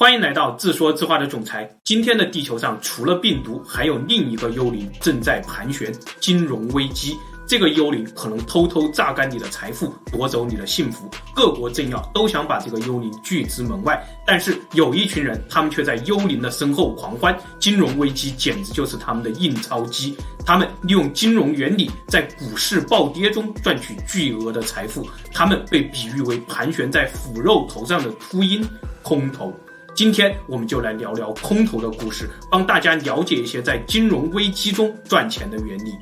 欢迎来到自说自话的总裁。今天的地球上，除了病毒，还有另一个幽灵正在盘旋——金融危机。这个幽灵可能偷偷榨干你的财富，夺走你的幸福。各国政要都想把这个幽灵拒之门外，但是有一群人，他们却在幽灵的身后狂欢。金融危机简直就是他们的印钞机。他们利用金融原理，在股市暴跌中赚取巨额的财富。他们被比喻为盘旋在腐肉头上的秃鹰——空头。今天我们就来聊聊空头的故事，帮大家了解一些在金融危机中赚钱的原理。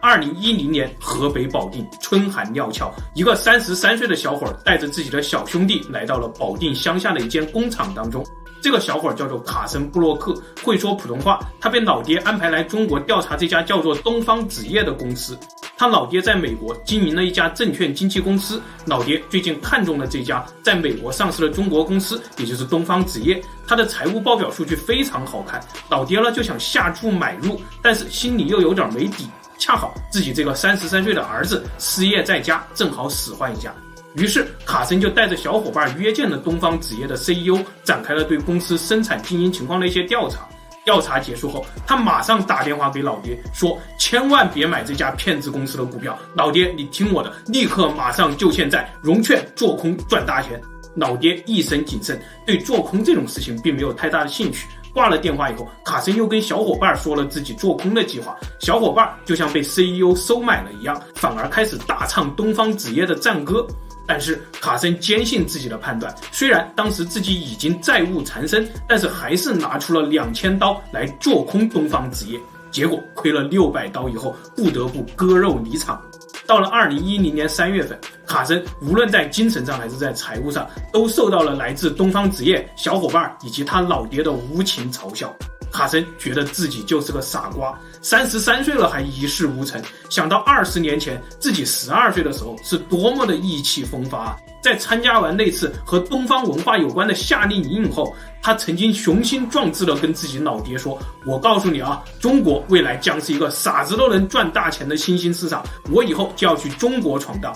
二零一零年，河北保定春寒料峭，一个三十三岁的小伙带着自己的小兄弟来到了保定乡下的一间工厂当中。这个小伙叫做卡森·布洛克，会说普通话。他被老爹安排来中国调查这家叫做东方纸业的公司。他老爹在美国经营了一家证券经纪公司，老爹最近看中了这家在美国上市的中国公司，也就是东方纸业。他的财务报表数据非常好看，老爹呢就想下注买入，但是心里又有点没底。恰好自己这个三十三岁的儿子失业在家，正好使唤一下。于是卡森就带着小伙伴约见了东方纸业的 CEO，展开了对公司生产经营情况的一些调查。调查结束后，他马上打电话给老爹，说：“千万别买这家骗子公司的股票，老爹，你听我的，立刻马上就现在融券做空赚大钱。”老爹一身谨慎，对做空这种事情并没有太大的兴趣。挂了电话以后，卡森又跟小伙伴说了自己做空的计划，小伙伴就像被 CEO 收买了一样，反而开始大唱东方纸业的战歌。但是卡森坚信自己的判断，虽然当时自己已经债务缠身，但是还是拿出了两千刀来做空东方纸业，结果亏了六百刀以后，不得不割肉离场。到了二零一零年三月份，卡森无论在精神上还是在财务上，都受到了来自东方纸业小伙伴以及他老爹的无情嘲笑。卡森觉得自己就是个傻瓜，三十三岁了还一事无成。想到二十年前自己十二岁的时候是多么的意气风发啊，在参加完那次和东方文化有关的夏令营以后，他曾经雄心壮志地跟自己老爹说：“我告诉你啊，中国未来将是一个傻子都能赚大钱的新兴市场，我以后就要去中国闯荡。”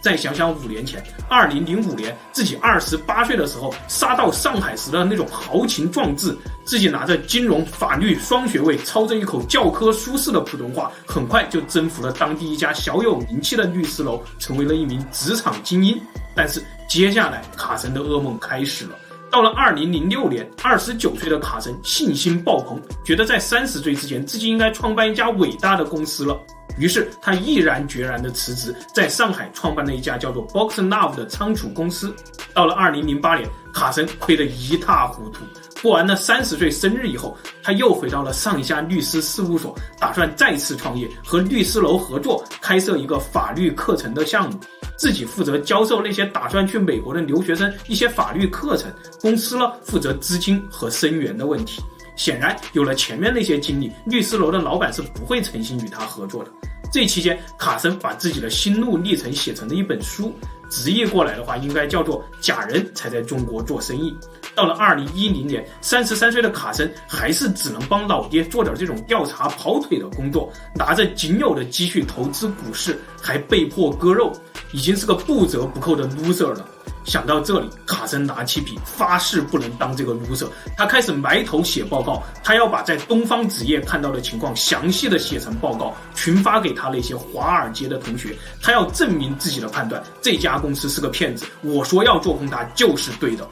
再想想五年前，二零零五年，自己二十八岁的时候，杀到上海时的那种豪情壮志，自己拿着金融法律双学位，操着一口教科书式的普通话，很快就征服了当地一家小有名气的律师楼，成为了一名职场精英。但是接下来，卡森的噩梦开始了。到了二零零六年，二十九岁的卡森信心爆棚，觉得在三十岁之前，自己应该创办一家伟大的公司了。于是他毅然决然地辞职，在上海创办了一家叫做 BoxLove 的仓储公司。到了二零零八年，卡森亏得一塌糊涂。过完了三十岁生日以后，他又回到了上一家律师事务所，打算再次创业，和律师楼合作开设一个法律课程的项目，自己负责教授那些打算去美国的留学生一些法律课程，公司呢负责资金和生源的问题。显然，有了前面那些经历，律师楼的老板是不会诚心与他合作的。这期间，卡森把自己的心路历程写成了一本书，直译过来的话，应该叫做“假人才在中国做生意”。到了二零一零年，三十三岁的卡森还是只能帮老爹做点这种调查跑腿的工作，拿着仅有的积蓄投资股市，还被迫割肉，已经是个不折不扣的 loser 了。想到这里，卡森拿起笔，发誓不能当这个 loser。他开始埋头写报告，他要把在东方纸业看到的情况详细的写成报告，群发给他那些华尔街的同学。他要证明自己的判断，这家公司是个骗子。我说要做空它就是对的。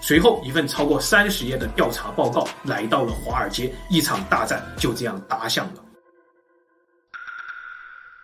随后，一份超过三十页的调查报告来到了华尔街，一场大战就这样打响了。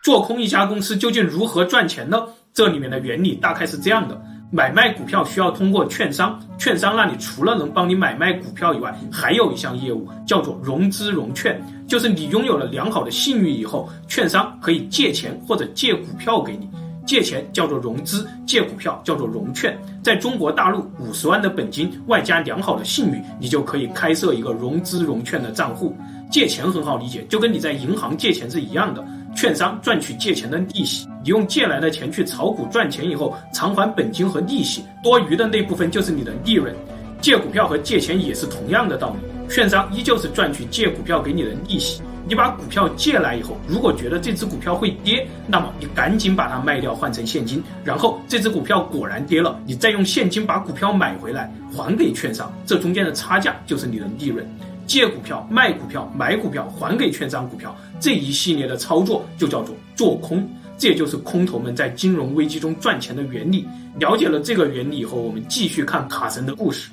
做空一家公司究竟如何赚钱呢？这里面的原理大概是这样的。买卖股票需要通过券商，券商那里除了能帮你买卖股票以外，还有一项业务叫做融资融券，就是你拥有了良好的信誉以后，券商可以借钱或者借股票给你。借钱叫做融资，借股票叫做融券。在中国大陆，五十万的本金外加良好的信誉，你就可以开设一个融资融券的账户。借钱很好理解，就跟你在银行借钱是一样的。券商赚取借钱的利息，你用借来的钱去炒股赚钱以后，偿还本金和利息，多余的那部分就是你的利润。借股票和借钱也是同样的道理，券商依旧是赚取借股票给你的利息，你把股票借来以后，如果觉得这只股票会跌，那么你赶紧把它卖掉换成现金，然后这只股票果然跌了，你再用现金把股票买回来还给券商，这中间的差价就是你的利润。借股票、卖股票、买股票还给券商股票这一系列的操作就叫做做空，这也就是空头们在金融危机中赚钱的原理。了解了这个原理以后，我们继续看卡神的故事。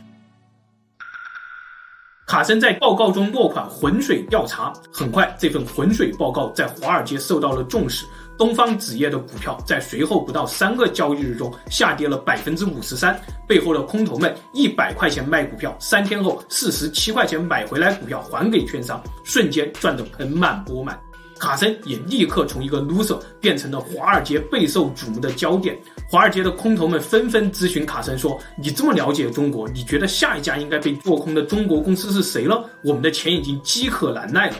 卡森在报告中落款“浑水调查”，很快这份浑水报告在华尔街受到了重视。东方纸业的股票在随后不到三个交易日中下跌了百分之五十三，背后的空头们一百块钱卖股票，三天后四十七块钱买回来股票还给券商，瞬间赚得盆满钵满。卡森也立刻从一个 loser 变成了华尔街备受瞩目的焦点。华尔街的空头们纷纷咨询卡森说：“你这么了解中国，你觉得下一家应该被做空的中国公司是谁了？我们的钱已经饥渴难耐了。”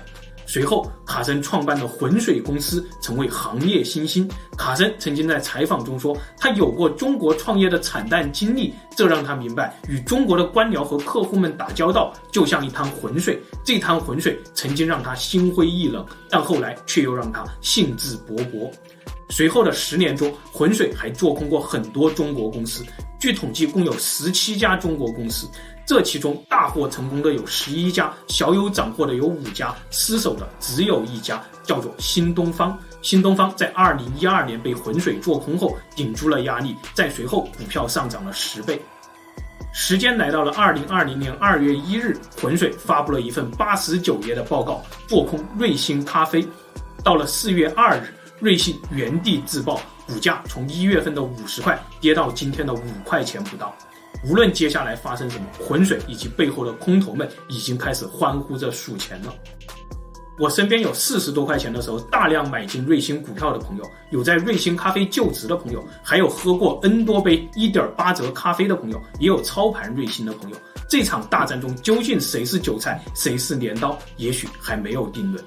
随后，卡森创办了浑水公司，成为行业新星。卡森曾经在采访中说，他有过中国创业的惨淡经历，这让他明白，与中国的官僚和客户们打交道就像一滩浑水。这滩浑水曾经让他心灰意冷，但后来却又让他兴致勃勃。随后的十年中，浑水还做空过很多中国公司，据统计共有十七家中国公司。这其中大获成功的有十一家，小有斩获的有五家，失手的只有一家，叫做新东方。新东方在二零一二年被浑水做空后，顶住了压力，在随后股票上涨了十倍。时间来到了二零二零年二月一日，浑水发布了一份八十九页的报告，做空瑞幸咖啡。到了四月二日，瑞幸原地自爆，股价从一月份的五十块跌到今天的五块钱不到。无论接下来发生什么，浑水以及背后的空头们已经开始欢呼着数钱了。我身边有四十多块钱的时候大量买进瑞星股票的朋友，有在瑞星咖啡就职的朋友，还有喝过 N 多杯一点八折咖啡的朋友，也有操盘瑞星的朋友。这场大战中究竟谁是韭菜，谁是镰刀，也许还没有定论。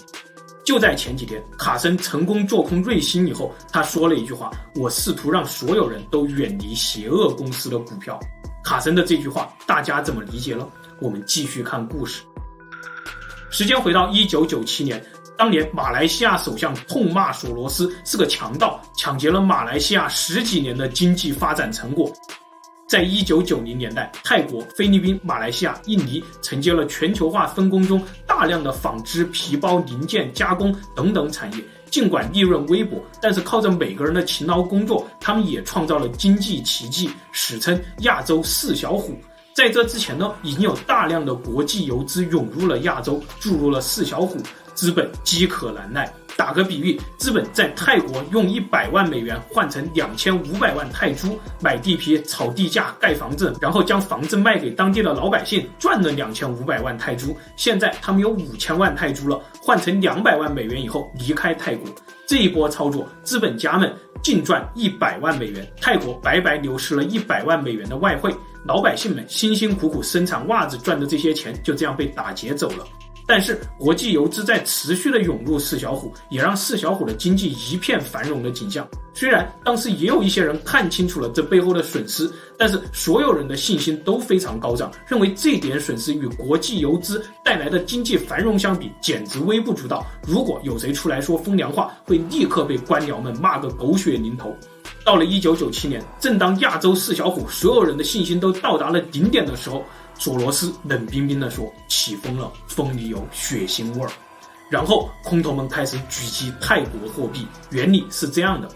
就在前几天，卡森成功做空瑞星以后，他说了一句话：“我试图让所有人都远离邪恶公司的股票。”卡森的这句话，大家怎么理解了？我们继续看故事。时间回到一九九七年，当年马来西亚首相痛骂索罗斯是个强盗，抢劫了马来西亚十几年的经济发展成果。在一九九零年代，泰国、菲律宾、马来西亚、印尼承接了全球化分工中大量的纺织、皮包零件加工等等产业。尽管利润微薄，但是靠着每个人的勤劳工作，他们也创造了经济奇迹，史称亚洲四小虎。在这之前呢，已经有大量的国际游资涌入了亚洲，注入了四小虎，资本饥渴难耐。打个比喻，资本在泰国用一百万美元换成两千五百万泰铢买地皮、炒地价、盖房子，然后将房子卖给当地的老百姓，赚了两千五百万泰铢。现在他们有五千万泰铢了，换成两百万美元以后离开泰国。这一波操作，资本家们净赚一百万美元，泰国白白流失了一百万美元的外汇，老百姓们辛辛苦苦生产袜子赚的这些钱就这样被打劫走了。但是国际游资在持续的涌入四小虎，也让四小虎的经济一片繁荣的景象。虽然当时也有一些人看清楚了这背后的损失，但是所有人的信心都非常高涨，认为这点损失与国际游资带来的经济繁荣相比，简直微不足道。如果有谁出来说风凉话，会立刻被官僚们骂个狗血淋头。到了一九九七年，正当亚洲四小虎所有人的信心都到达了顶点的时候。索罗斯冷冰冰地说：“起风了，风里有血腥味儿。”然后空头们开始狙击泰国货币，原理是这样的：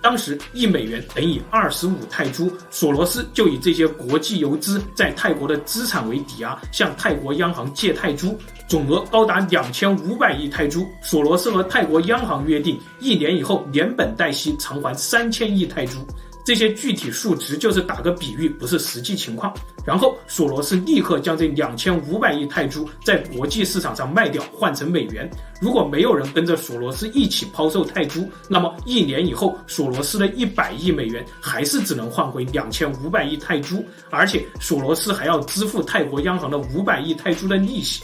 当时一美元等于二十五泰铢，索罗斯就以这些国际游资在泰国的资产为抵押，向泰国央行借泰铢，总额高达两千五百亿泰铢。索罗斯和泰国央行约定，一年以后连本带息偿还三千亿泰铢。这些具体数值就是打个比喻，不是实际情况。然后索罗斯立刻将这两千五百亿泰铢在国际市场上卖掉，换成美元。如果没有人跟着索罗斯一起抛售泰铢，那么一年以后，索罗斯的一百亿美元还是只能换回两千五百亿泰铢，而且索罗斯还要支付泰国央行的五百亿泰铢的利息。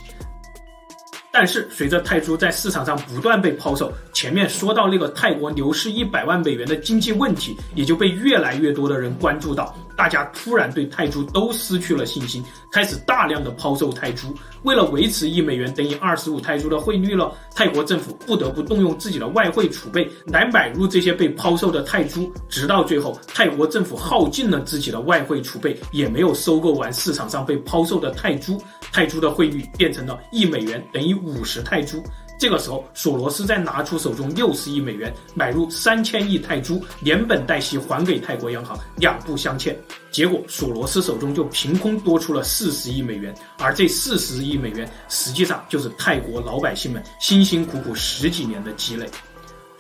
但是，随着泰铢在市场上不断被抛售，前面说到那个泰国流失一百万美元的经济问题，也就被越来越多的人关注到。大家突然对泰铢都失去了信心，开始大量的抛售泰铢。为了维持一美元等于二十五泰铢的汇率了，泰国政府不得不动用自己的外汇储备来买入这些被抛售的泰铢。直到最后，泰国政府耗尽了自己的外汇储备，也没有收购完市场上被抛售的泰铢，泰铢的汇率变成了一美元等于五十泰铢。这个时候，索罗斯再拿出手中六十亿美元买入三千亿泰铢，连本带息还给泰国央行，两不相欠。结果，索罗斯手中就凭空多出了四十亿美元，而这四十亿美元实际上就是泰国老百姓们辛辛苦苦十几年的积累。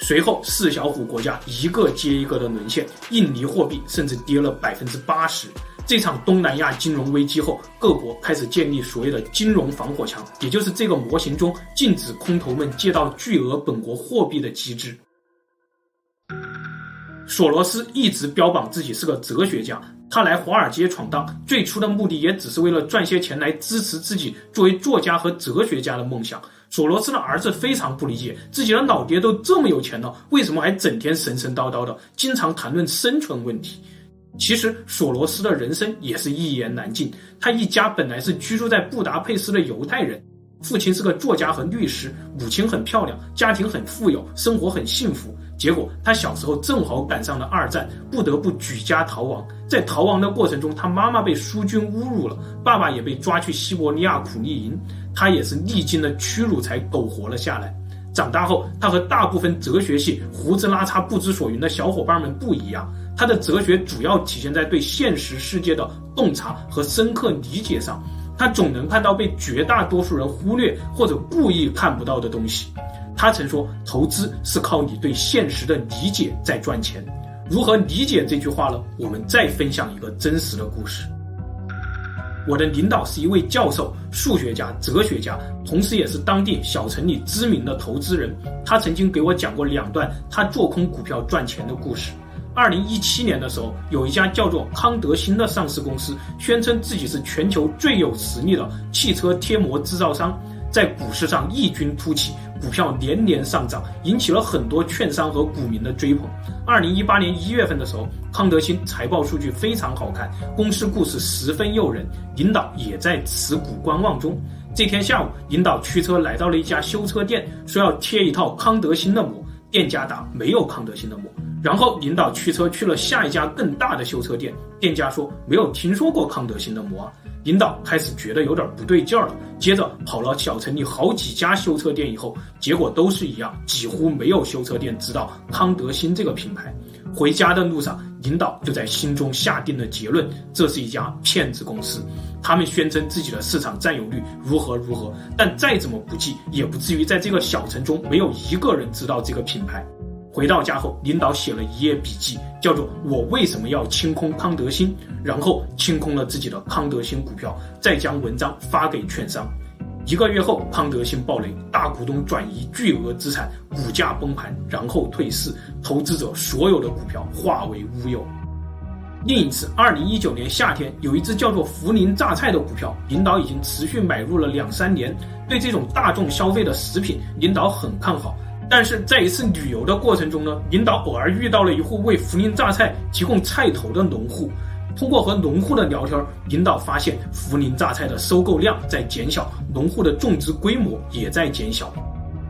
随后，四小虎国家一个接一个的沦陷，印尼货币甚至跌了百分之八十。这场东南亚金融危机后，各国开始建立所谓的金融防火墙，也就是这个模型中禁止空头们借到巨额本国货币的机制。索罗斯一直标榜自己是个哲学家，他来华尔街闯荡，最初的目的也只是为了赚些钱来支持自己作为作家和哲学家的梦想。索罗斯的儿子非常不理解，自己的老爹都这么有钱了，为什么还整天神神叨叨的，经常谈论生存问题？其实索罗斯的人生也是一言难尽。他一家本来是居住在布达佩斯的犹太人，父亲是个作家和律师，母亲很漂亮，家庭很富有，生活很幸福。结果他小时候正好赶上了二战，不得不举家逃亡。在逃亡的过程中，他妈妈被苏军侮辱了，爸爸也被抓去西伯利亚苦力营，他也是历经了屈辱才苟活了下来。长大后，他和大部分哲学系胡子拉碴、不知所云的小伙伴们不一样。他的哲学主要体现在对现实世界的洞察和深刻理解上，他总能看到被绝大多数人忽略或者故意看不到的东西。他曾说：“投资是靠你对现实的理解在赚钱。”如何理解这句话呢？我们再分享一个真实的故事。我的领导是一位教授、数学家、哲学家，同时也是当地小城里知名的投资人。他曾经给我讲过两段他做空股票赚钱的故事。二零一七年的时候，有一家叫做康德新的上市公司，宣称自己是全球最有实力的汽车贴膜制造商，在股市上异军突起，股票连连上涨，引起了很多券商和股民的追捧。二零一八年一月份的时候，康德新财报数据非常好看，公司故事十分诱人，领导也在持股观望中。这天下午，领导驱车来到了一家修车店，说要贴一套康德新的膜，店家答没有康德新的膜。然后领导驱车去了下一家更大的修车店，店家说没有听说过康德新的膜。领导开始觉得有点不对劲儿了，接着跑了小城里好几家修车店以后，结果都是一样，几乎没有修车店知道康德新这个品牌。回家的路上，领导就在心中下定了结论：这是一家骗子公司。他们宣称自己的市场占有率如何如何，但再怎么不济，也不至于在这个小城中没有一个人知道这个品牌。回到家后，领导写了一页笔记，叫做“我为什么要清空康德新”，然后清空了自己的康德新股票，再将文章发给券商。一个月后，康德新暴雷，大股东转移巨额资产，股价崩盘，然后退市，投资者所有的股票化为乌有。另一次，二零一九年夏天，有一只叫做涪陵榨菜的股票，领导已经持续买入了两三年，对这种大众消费的食品，领导很看好。但是在一次旅游的过程中呢，领导偶尔遇到了一户为涪陵榨菜提供菜头的农户。通过和农户的聊天，领导发现涪陵榨菜的收购量在减小，农户的种植规模也在减小。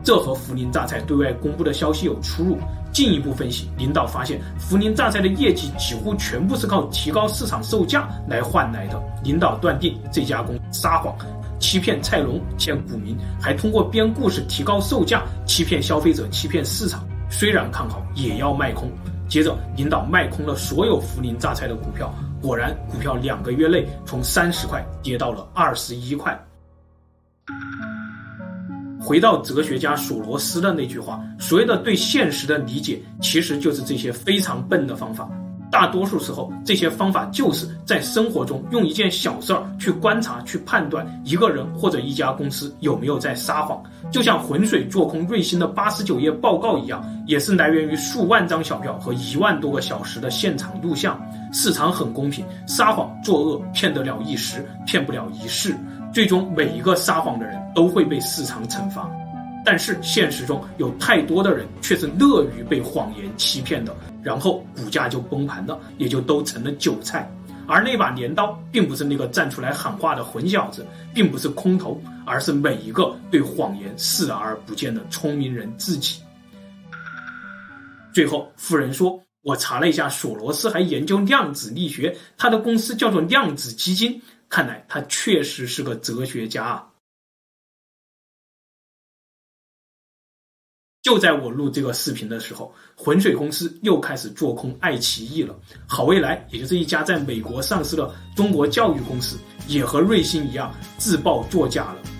这和涪陵榨菜对外公布的消息有出入。进一步分析，领导发现涪陵榨菜的业绩几乎全部是靠提高市场售价来换来的。领导断定这家公司撒谎。欺骗菜农，骗股民，还通过编故事提高售价，欺骗消费者，欺骗市场。虽然看好，也要卖空。接着，领导卖空了所有涪陵榨菜的股票，果然，股票两个月内从三十块跌到了二十一块。回到哲学家索罗斯的那句话，所谓的对现实的理解，其实就是这些非常笨的方法。大多数时候，这些方法就是在生活中用一件小事儿去观察、去判断一个人或者一家公司有没有在撒谎。就像浑水做空瑞星的八十九页报告一样，也是来源于数万张小票和一万多个小时的现场录像。市场很公平，撒谎作恶骗得了一时，骗不了一世。最终，每一个撒谎的人都会被市场惩罚。但是现实中有太多的人却是乐于被谎言欺骗的。然后股价就崩盘了，也就都成了韭菜。而那把镰刀，并不是那个站出来喊话的混小子，并不是空头，而是每一个对谎言视而不见的聪明人自己。最后，富人说：“我查了一下，索罗斯还研究量子力学，他的公司叫做量子基金。看来他确实是个哲学家啊。”就在我录这个视频的时候，浑水公司又开始做空爱奇艺了。好未来，也就是一家在美国上市的中国教育公司，也和瑞星一样自曝作假了。